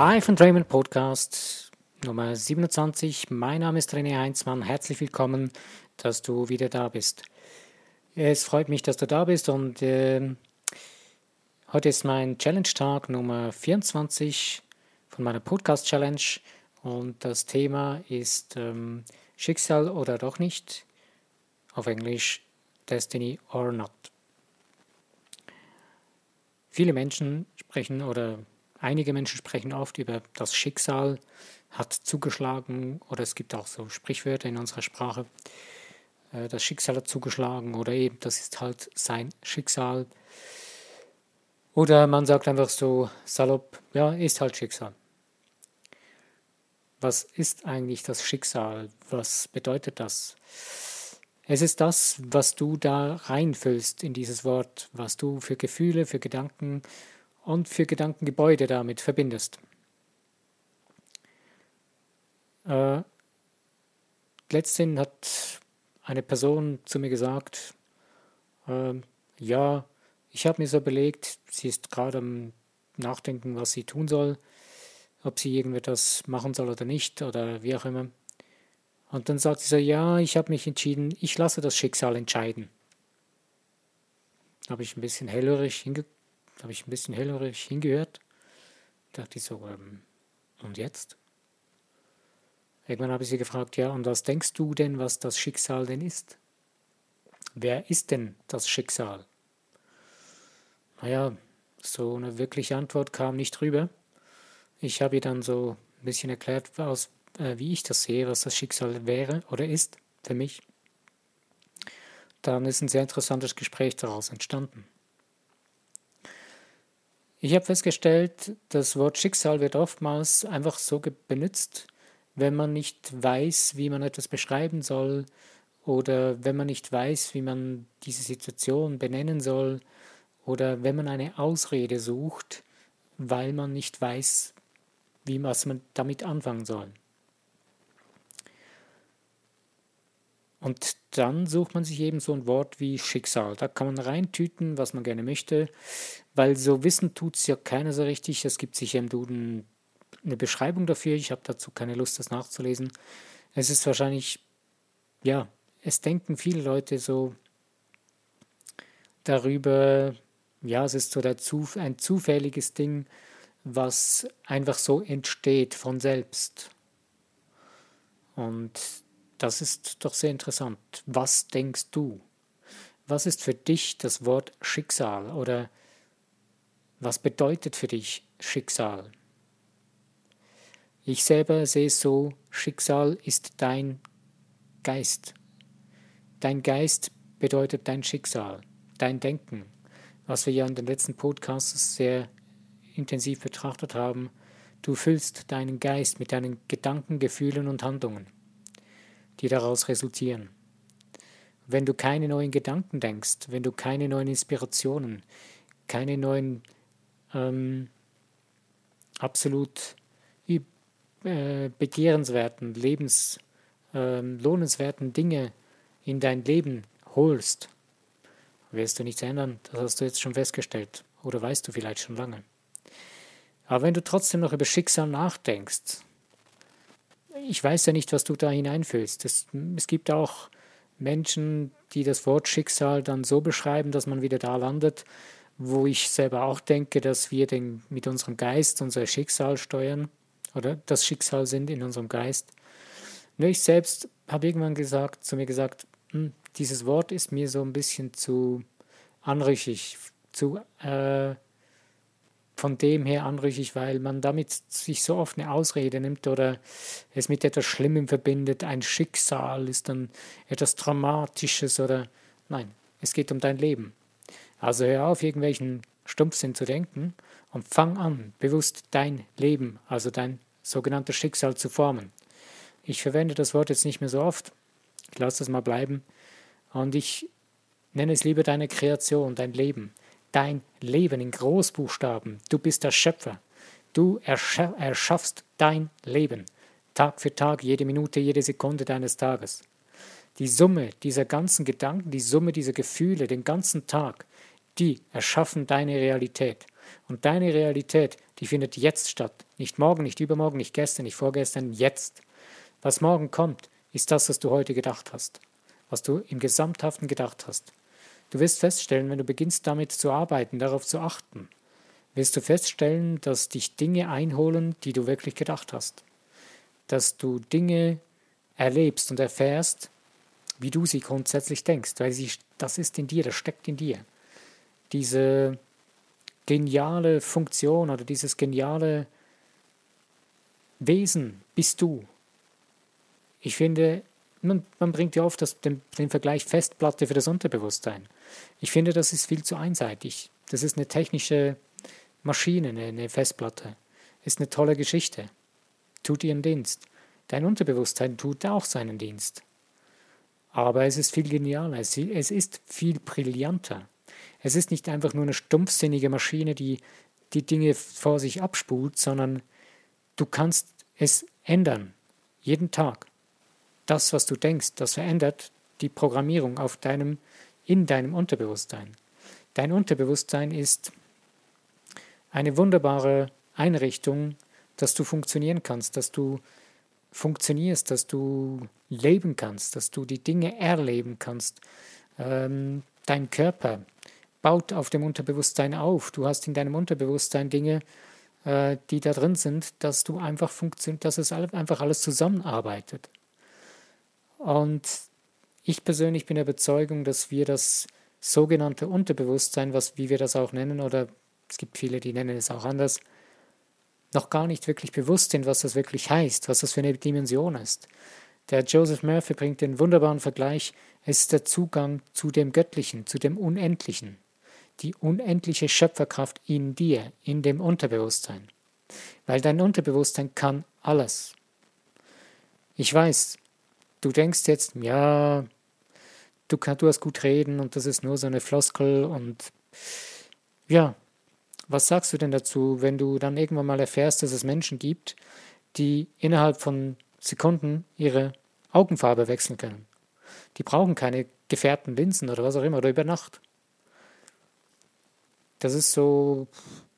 Live and Raymond Podcast Nummer 27. Mein Name ist René Heinzmann. Herzlich willkommen, dass du wieder da bist. Es freut mich, dass du da bist und äh, heute ist mein Challenge-Tag Nummer 24 von meiner Podcast-Challenge und das Thema ist ähm, Schicksal oder doch nicht. Auf Englisch Destiny or not. Viele Menschen sprechen oder einige Menschen sprechen oft über das Schicksal hat zugeschlagen oder es gibt auch so Sprichwörter in unserer Sprache. Äh, das Schicksal hat zugeschlagen oder eben das ist halt sein Schicksal. Oder man sagt einfach so salopp, ja, ist halt Schicksal. Was ist eigentlich das Schicksal? Was bedeutet das? Es ist das, was du da reinfüllst in dieses Wort, was du für Gefühle, für Gedanken und für Gedankengebäude damit verbindest. Äh, letztens hat eine Person zu mir gesagt, äh, ja, ich habe mir so überlegt, sie ist gerade am Nachdenken, was sie tun soll, ob sie irgendetwas machen soll oder nicht oder wie auch immer. Und dann sagt sie so, ja, ich habe mich entschieden, ich lasse das Schicksal entscheiden. Da habe ich ein bisschen hellhörig, hinge habe ich ein bisschen hellhörig hingehört. Da dachte ich so, ähm, und jetzt? Irgendwann habe ich sie gefragt, ja, und was denkst du denn, was das Schicksal denn ist? Wer ist denn das Schicksal? Naja, so eine wirkliche Antwort kam nicht rüber. Ich habe ihr dann so ein bisschen erklärt, aus äh, wie ich das sehe, was das Schicksal wäre oder ist für mich, dann ist ein sehr interessantes Gespräch daraus entstanden. Ich habe festgestellt, das Wort Schicksal wird oftmals einfach so benutzt, wenn man nicht weiß, wie man etwas beschreiben soll oder wenn man nicht weiß, wie man diese Situation benennen soll oder wenn man eine Ausrede sucht, weil man nicht weiß, wie was man damit anfangen soll. Und dann sucht man sich eben so ein Wort wie Schicksal. Da kann man reintüten, was man gerne möchte, weil so wissen tut es ja keiner so richtig. Es gibt sicher im Duden eine Beschreibung dafür. Ich habe dazu keine Lust, das nachzulesen. Es ist wahrscheinlich, ja, es denken viele Leute so darüber, ja, es ist so der Zuf ein zufälliges Ding, was einfach so entsteht von selbst. Und das ist doch sehr interessant. Was denkst du? Was ist für dich das Wort Schicksal oder was bedeutet für dich Schicksal? Ich selber sehe es so, Schicksal ist dein Geist. Dein Geist bedeutet dein Schicksal, dein Denken, was wir ja in den letzten Podcasts sehr intensiv betrachtet haben. Du füllst deinen Geist mit deinen Gedanken, Gefühlen und Handlungen die daraus resultieren. Wenn du keine neuen Gedanken denkst, wenn du keine neuen Inspirationen, keine neuen ähm, absolut äh, begehrenswerten, lebens, äh, lohnenswerten Dinge in dein Leben holst, wirst du nichts ändern. Das hast du jetzt schon festgestellt oder weißt du vielleicht schon lange. Aber wenn du trotzdem noch über Schicksal nachdenkst, ich weiß ja nicht, was du da hineinfüllst. Es, es gibt auch Menschen, die das Wort Schicksal dann so beschreiben, dass man wieder da landet, wo ich selber auch denke, dass wir den, mit unserem Geist unser Schicksal steuern oder das Schicksal sind in unserem Geist. Nur ich selbst habe irgendwann gesagt, zu mir gesagt, hm, dieses Wort ist mir so ein bisschen zu anrüchig, zu äh, von dem her anrüchig, weil man damit sich so oft eine Ausrede nimmt oder es mit etwas Schlimmem verbindet. Ein Schicksal ist dann etwas Dramatisches oder nein, es geht um dein Leben. Also hör auf, irgendwelchen Stumpfsinn zu denken und fang an, bewusst dein Leben, also dein sogenanntes Schicksal zu formen. Ich verwende das Wort jetzt nicht mehr so oft, ich lasse das mal bleiben und ich nenne es lieber deine Kreation, dein Leben dein Leben in Großbuchstaben. Du bist der Schöpfer. Du erschaffst dein Leben. Tag für Tag, jede Minute, jede Sekunde deines Tages. Die Summe dieser ganzen Gedanken, die Summe dieser Gefühle, den ganzen Tag, die erschaffen deine Realität. Und deine Realität, Die findet jetzt statt. Nicht morgen, nicht übermorgen, nicht gestern, nicht vorgestern, jetzt. Was morgen kommt, ist das, was du heute gedacht hast, was du im Gesamthaften gedacht hast. Du wirst feststellen, wenn du beginnst damit zu arbeiten, darauf zu achten, wirst du feststellen, dass dich Dinge einholen, die du wirklich gedacht hast. Dass du Dinge erlebst und erfährst, wie du sie grundsätzlich denkst, weil sie, das ist in dir, das steckt in dir. Diese geniale Funktion oder dieses geniale Wesen bist du. Ich finde, man, man bringt ja oft das, den, den Vergleich Festplatte für das Unterbewusstsein. Ich finde, das ist viel zu einseitig. Das ist eine technische Maschine, eine, eine Festplatte. Ist eine tolle Geschichte. Tut ihren Dienst. Dein Unterbewusstsein tut auch seinen Dienst. Aber es ist viel genialer, es ist viel brillanter. Es ist nicht einfach nur eine stumpfsinnige Maschine, die die Dinge vor sich abspult, sondern du kannst es ändern, jeden Tag. Das, was du denkst, das verändert die Programmierung auf deinem, in deinem Unterbewusstsein. Dein Unterbewusstsein ist eine wunderbare Einrichtung, dass du funktionieren kannst, dass du funktionierst, dass du leben kannst, dass du die Dinge erleben kannst. Ähm, dein Körper baut auf dem Unterbewusstsein auf. Du hast in deinem Unterbewusstsein Dinge, äh, die da drin sind, dass du einfach funktioniert, dass es einfach alles zusammenarbeitet. Und ich persönlich bin der Überzeugung, dass wir das sogenannte Unterbewusstsein, was wie wir das auch nennen, oder es gibt viele, die nennen es auch anders, noch gar nicht wirklich bewusst sind, was das wirklich heißt, was das für eine Dimension ist. Der Joseph Murphy bringt den wunderbaren Vergleich, es ist der Zugang zu dem Göttlichen, zu dem Unendlichen, die unendliche Schöpferkraft in dir, in dem Unterbewusstsein. Weil dein Unterbewusstsein kann alles. Ich weiß, du denkst jetzt, ja, du, du hast gut reden und das ist nur so eine Floskel und ja, was sagst du denn dazu, wenn du dann irgendwann mal erfährst, dass es Menschen gibt, die innerhalb von Sekunden ihre Augenfarbe wechseln können? Die brauchen keine gefärbten Linsen oder was auch immer oder über Nacht. Das ist so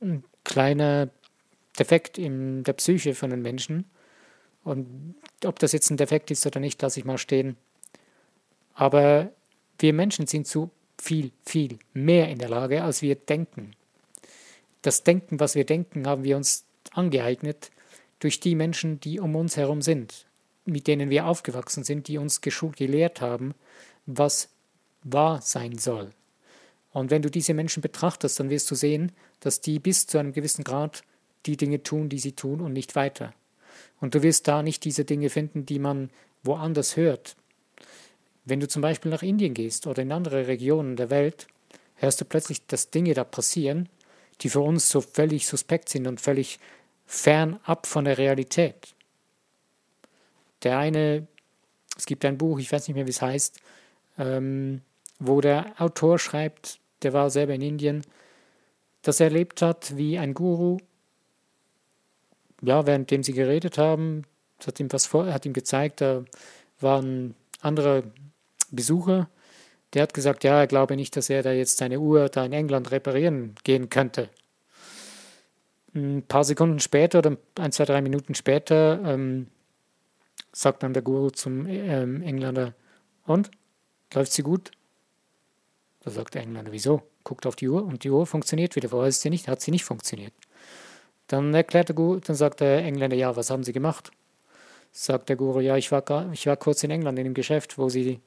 ein kleiner Defekt in der Psyche von den Menschen. Und ob das jetzt ein Defekt ist oder nicht, lasse ich mal stehen. Aber wir Menschen sind zu viel, viel mehr in der Lage, als wir denken das Denken, was wir denken, haben wir uns angeeignet durch die Menschen, die um uns herum sind, mit denen wir aufgewachsen sind, die uns gelehrt haben, was wahr sein soll. Und wenn du diese Menschen betrachtest, dann wirst du sehen, dass die bis zu einem gewissen Grad die Dinge tun, die sie tun und nicht weiter. Und du wirst da nicht diese Dinge finden, die man woanders hört. Wenn du zum Beispiel nach Indien gehst oder in andere Regionen der Welt, hörst du plötzlich, dass Dinge da passieren, die für uns so völlig suspekt sind und völlig fernab von der Realität. Der eine, es gibt ein Buch, ich weiß nicht mehr, wie es heißt, ähm, wo der Autor schreibt, der war selber in Indien, dass er erlebt hat, wie ein Guru, ja, währenddem sie geredet haben, hat ihm was vor, hat ihm gezeigt, da waren andere Besucher, der hat gesagt, ja, er glaube nicht, dass er da jetzt seine Uhr da in England reparieren gehen könnte. Ein paar Sekunden später oder ein, zwei, drei Minuten später ähm, sagt dann der Guru zum ähm, Engländer, und? Läuft sie gut? Da sagt der Engländer, wieso? Guckt auf die Uhr und die Uhr funktioniert wieder. Vorher ist sie nicht, hat sie nicht funktioniert. Dann erklärt der Guru, dann sagt der Engländer, ja, was haben Sie gemacht? Sagt der Guru, ja, ich war, ich war kurz in England in dem Geschäft, wo Sie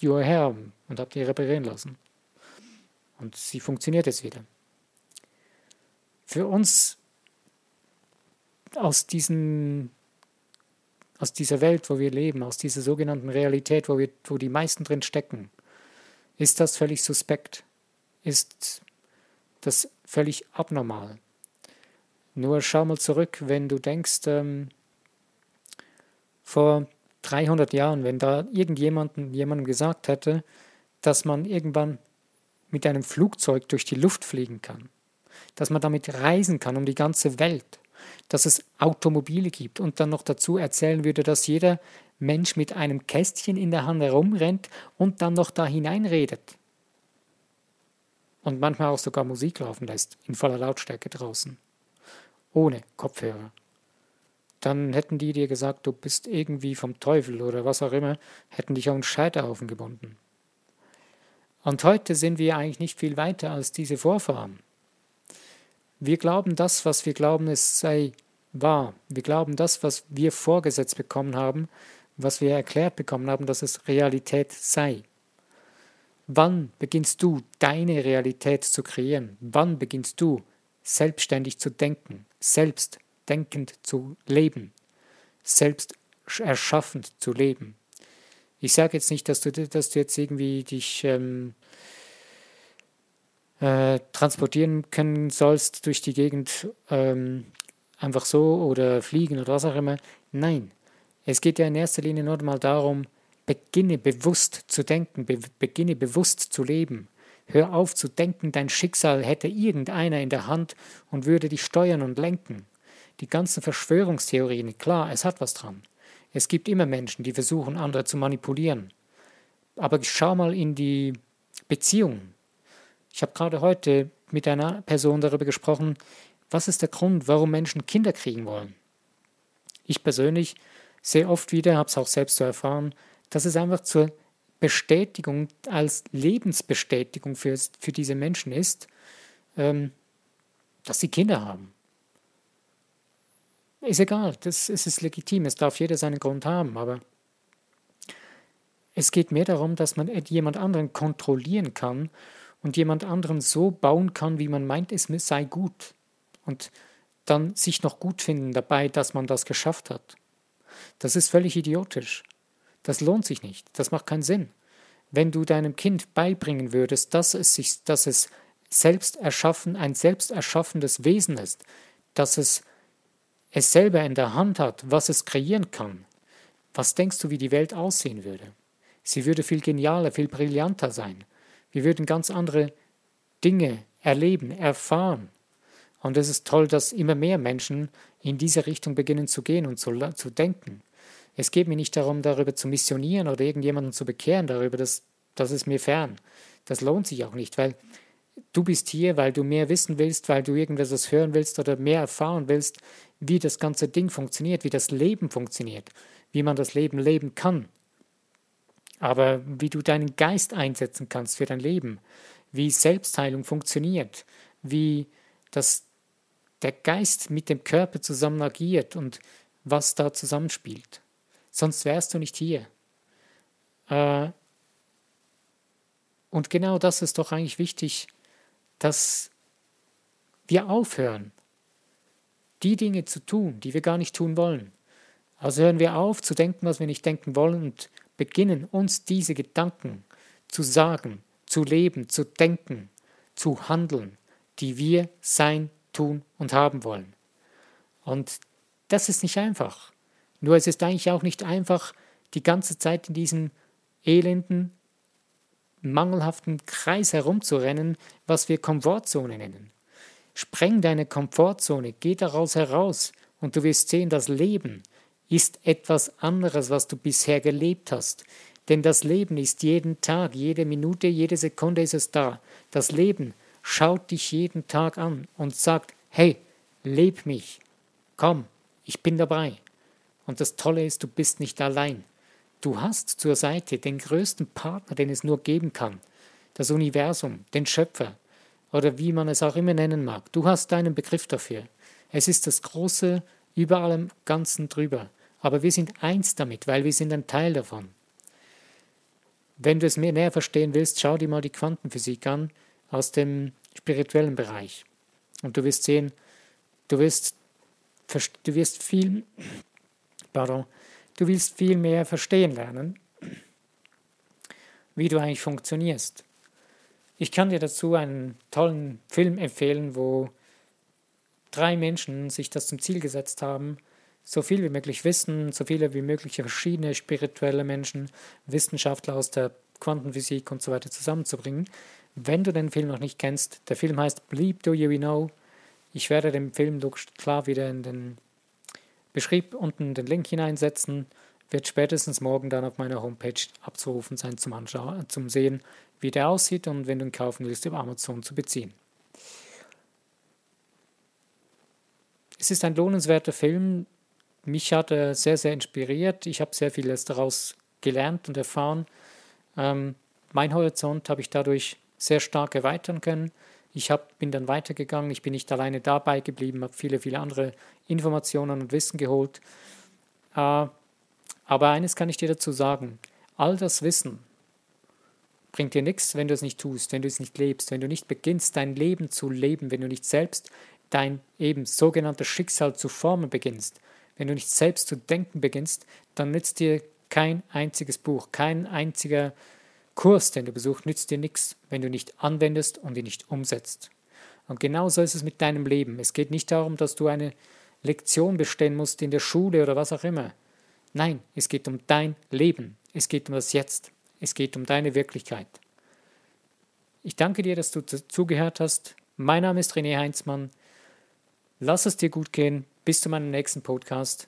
die Uhr her haben und habe die reparieren lassen. Und sie funktioniert jetzt wieder. Für uns aus, diesen, aus dieser Welt, wo wir leben, aus dieser sogenannten Realität, wo, wir, wo die meisten drin stecken, ist das völlig suspekt, ist das völlig abnormal. Nur schau mal zurück, wenn du denkst, ähm, vor 300 Jahren, wenn da irgendjemandem jemandem gesagt hätte, dass man irgendwann mit einem Flugzeug durch die Luft fliegen kann, dass man damit reisen kann um die ganze Welt, dass es Automobile gibt und dann noch dazu erzählen würde, dass jeder Mensch mit einem Kästchen in der Hand herumrennt und dann noch da hineinredet. Und manchmal auch sogar Musik laufen lässt, in voller Lautstärke draußen. ohne Kopfhörer. Dann hätten die dir gesagt, du bist irgendwie vom Teufel oder was auch immer, hätten dich auf einen Scheiterhaufen gebunden. Und heute sind wir eigentlich nicht viel weiter als diese Vorfahren. Wir glauben das, was wir glauben, es sei wahr. Wir glauben das, was wir vorgesetzt bekommen haben, was wir erklärt bekommen haben, dass es Realität sei. Wann beginnst du, deine Realität zu kreieren? Wann beginnst du, selbstständig zu denken, selbst denkend zu leben, selbst erschaffend zu leben? Ich sage jetzt nicht, dass du, dass du jetzt irgendwie dich ähm, äh, transportieren können sollst durch die Gegend ähm, einfach so oder fliegen oder was auch immer. Nein, es geht ja in erster Linie nur mal darum, beginne bewusst zu denken, be beginne bewusst zu leben. Hör auf zu denken, dein Schicksal hätte irgendeiner in der Hand und würde dich steuern und lenken. Die ganzen Verschwörungstheorien, klar, es hat was dran. Es gibt immer Menschen, die versuchen, andere zu manipulieren. Aber schau mal in die Beziehungen. Ich habe gerade heute mit einer Person darüber gesprochen, was ist der Grund, warum Menschen Kinder kriegen wollen. Ich persönlich sehe oft wieder, habe es auch selbst so erfahren, dass es einfach zur Bestätigung, als Lebensbestätigung für, für diese Menschen ist, ähm, dass sie Kinder haben. Ist egal, das, es ist legitim, es darf jeder seinen Grund haben, aber es geht mehr darum, dass man jemand anderen kontrollieren kann und jemand anderen so bauen kann, wie man meint, es sei gut. Und dann sich noch gut finden dabei, dass man das geschafft hat. Das ist völlig idiotisch. Das lohnt sich nicht. Das macht keinen Sinn. Wenn du deinem Kind beibringen würdest, dass es sich, dass es selbst erschaffen, ein selbst erschaffendes Wesen ist, dass es es selber in der Hand hat, was es kreieren kann, was denkst du, wie die Welt aussehen würde? Sie würde viel genialer, viel brillanter sein. Wir würden ganz andere Dinge erleben, erfahren. Und es ist toll, dass immer mehr Menschen in diese Richtung beginnen zu gehen und zu, zu denken. Es geht mir nicht darum, darüber zu missionieren oder irgendjemanden zu bekehren darüber, das, das ist mir fern. Das lohnt sich auch nicht, weil du bist hier, weil du mehr wissen willst, weil du irgendwas hören willst oder mehr erfahren willst, wie das ganze Ding funktioniert, wie das Leben funktioniert, wie man das Leben leben kann. Aber wie du deinen Geist einsetzen kannst für dein Leben, wie Selbstheilung funktioniert, wie das, der Geist mit dem Körper zusammen agiert und was da zusammenspielt. Sonst wärst du nicht hier. Äh, und genau das ist doch eigentlich wichtig, dass wir aufhören, die Dinge zu tun, die wir gar nicht tun wollen. Also hören wir auf zu denken, was wir nicht denken wollen und beginnen uns diese Gedanken zu sagen, zu leben, zu denken, zu handeln, die wir sein, tun und haben wollen. Und das ist nicht einfach. Nur es ist eigentlich auch nicht einfach, die ganze Zeit in diesem elenden, mangelhaften Kreis herumzurennen, was wir Komfortzone nennen. Spreng deine Komfortzone, geh daraus heraus und du wirst sehen, das Leben ist etwas anderes, was du bisher gelebt hast. Denn das Leben ist jeden Tag, jede Minute, jede Sekunde ist es da. Das Leben schaut dich jeden Tag an und sagt, hey, leb mich, komm, ich bin dabei. Und das Tolle ist, du bist nicht allein. Du hast zur Seite den größten Partner, den es nur geben kann. Das Universum, den Schöpfer, oder wie man es auch immer nennen mag. Du hast deinen Begriff dafür. Es ist das Große über allem Ganzen drüber. Aber wir sind eins damit, weil wir sind ein Teil davon. Wenn du es mehr näher verstehen willst, schau dir mal die Quantenphysik an aus dem spirituellen Bereich. Und du wirst sehen, du wirst, du wirst viel, pardon, du willst viel mehr verstehen lernen, wie du eigentlich funktionierst. Ich kann dir dazu einen tollen Film empfehlen, wo drei Menschen sich das zum Ziel gesetzt haben, so viel wie möglich Wissen, so viele wie möglich verschiedene spirituelle Menschen, Wissenschaftler aus der Quantenphysik und so weiter zusammenzubringen. Wenn du den Film noch nicht kennst, der Film heißt Bleep Do You Know. Ich werde den Film klar wieder in den Beschrieb unten den Link hineinsetzen wird spätestens morgen dann auf meiner Homepage abzurufen sein zum Anschauen, zum Sehen, wie der aussieht und wenn du ihn kaufen willst, über Amazon zu beziehen. es ist ein lohnenswerter Film. Mich hat er sehr, sehr inspiriert. Ich habe sehr vieles daraus gelernt und erfahren. Ähm, mein Horizont habe ich dadurch sehr stark erweitern können. Ich hab, bin dann weitergegangen, ich bin nicht alleine dabei geblieben, habe viele, viele andere Informationen und Wissen geholt. Äh, aber eines kann ich dir dazu sagen, all das Wissen bringt dir nichts, wenn du es nicht tust, wenn du es nicht lebst, wenn du nicht beginnst, dein Leben zu leben, wenn du nicht selbst dein eben sogenanntes Schicksal zu formen beginnst, wenn du nicht selbst zu denken beginnst, dann nützt dir kein einziges Buch, kein einziger Kurs, den du besuchst, nützt dir nichts, wenn du nicht anwendest und ihn nicht umsetzt. Und genauso ist es mit deinem Leben. Es geht nicht darum, dass du eine Lektion bestehen musst in der Schule oder was auch immer. Nein, es geht um dein Leben. Es geht um das Jetzt. Es geht um deine Wirklichkeit. Ich danke dir, dass du zugehört hast. Mein Name ist René Heinzmann. Lass es dir gut gehen. Bis zu meinem nächsten Podcast.